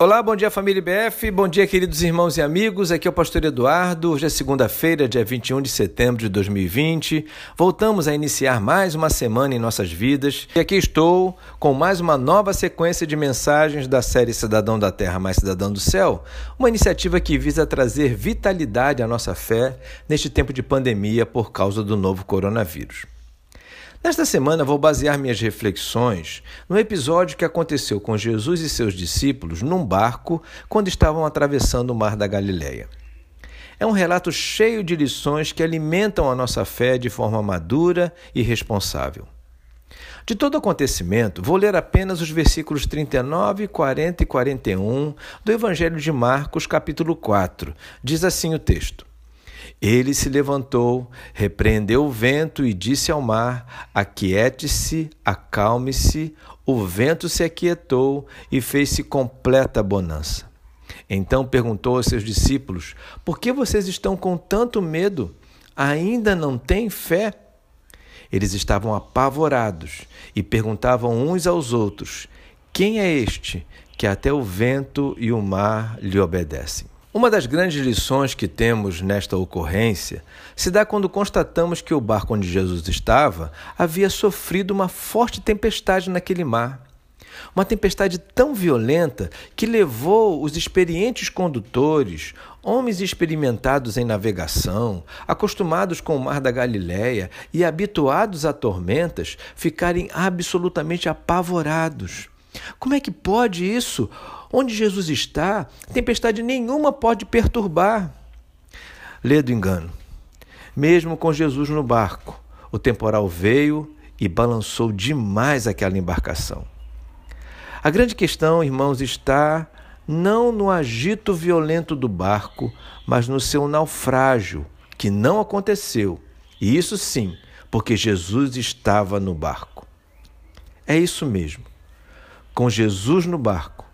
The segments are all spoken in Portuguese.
Olá, bom dia família IBF, bom dia queridos irmãos e amigos, aqui é o pastor Eduardo, hoje é segunda-feira, dia 21 de setembro de 2020, voltamos a iniciar mais uma semana em nossas vidas. E aqui estou com mais uma nova sequência de mensagens da série Cidadão da Terra mais Cidadão do Céu, uma iniciativa que visa trazer vitalidade à nossa fé neste tempo de pandemia por causa do novo coronavírus. Nesta semana vou basear minhas reflexões no episódio que aconteceu com Jesus e seus discípulos num barco quando estavam atravessando o mar da Galileia. É um relato cheio de lições que alimentam a nossa fé de forma madura e responsável. De todo acontecimento, vou ler apenas os versículos 39, 40 e 41 do Evangelho de Marcos, capítulo 4. Diz assim o texto: ele se levantou, repreendeu o vento e disse ao mar: Aquiete-se, acalme-se. O vento se aquietou e fez-se completa bonança. Então perguntou aos seus discípulos: Por que vocês estão com tanto medo? Ainda não têm fé? Eles estavam apavorados e perguntavam uns aos outros: Quem é este que até o vento e o mar lhe obedecem? Uma das grandes lições que temos nesta ocorrência se dá quando constatamos que o barco onde Jesus estava havia sofrido uma forte tempestade naquele mar. Uma tempestade tão violenta que levou os experientes condutores, homens experimentados em navegação, acostumados com o mar da Galiléia e habituados a tormentas, ficarem absolutamente apavorados. Como é que pode isso? Onde Jesus está, tempestade nenhuma pode perturbar. Lê do engano. Mesmo com Jesus no barco, o temporal veio e balançou demais aquela embarcação. A grande questão, irmãos, está não no agito violento do barco, mas no seu naufrágio, que não aconteceu. E isso sim, porque Jesus estava no barco. É isso mesmo. Com Jesus no barco,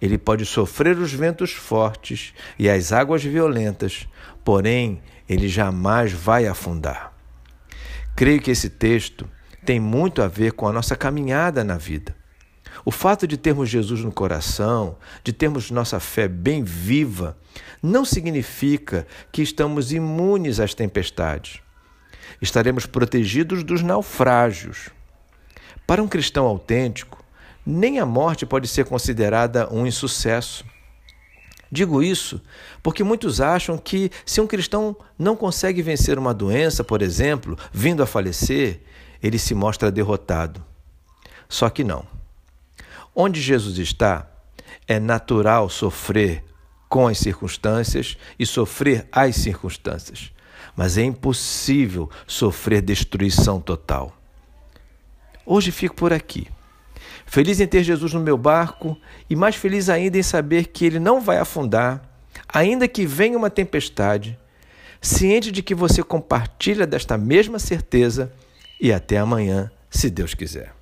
ele pode sofrer os ventos fortes e as águas violentas, porém ele jamais vai afundar. Creio que esse texto tem muito a ver com a nossa caminhada na vida. O fato de termos Jesus no coração, de termos nossa fé bem viva, não significa que estamos imunes às tempestades. Estaremos protegidos dos naufrágios. Para um cristão autêntico, nem a morte pode ser considerada um insucesso. Digo isso porque muitos acham que se um cristão não consegue vencer uma doença, por exemplo, vindo a falecer, ele se mostra derrotado. Só que não. Onde Jesus está, é natural sofrer com as circunstâncias e sofrer as circunstâncias, mas é impossível sofrer destruição total. Hoje fico por aqui. Feliz em ter Jesus no meu barco e mais feliz ainda em saber que ele não vai afundar, ainda que venha uma tempestade, ciente de que você compartilha desta mesma certeza e até amanhã, se Deus quiser.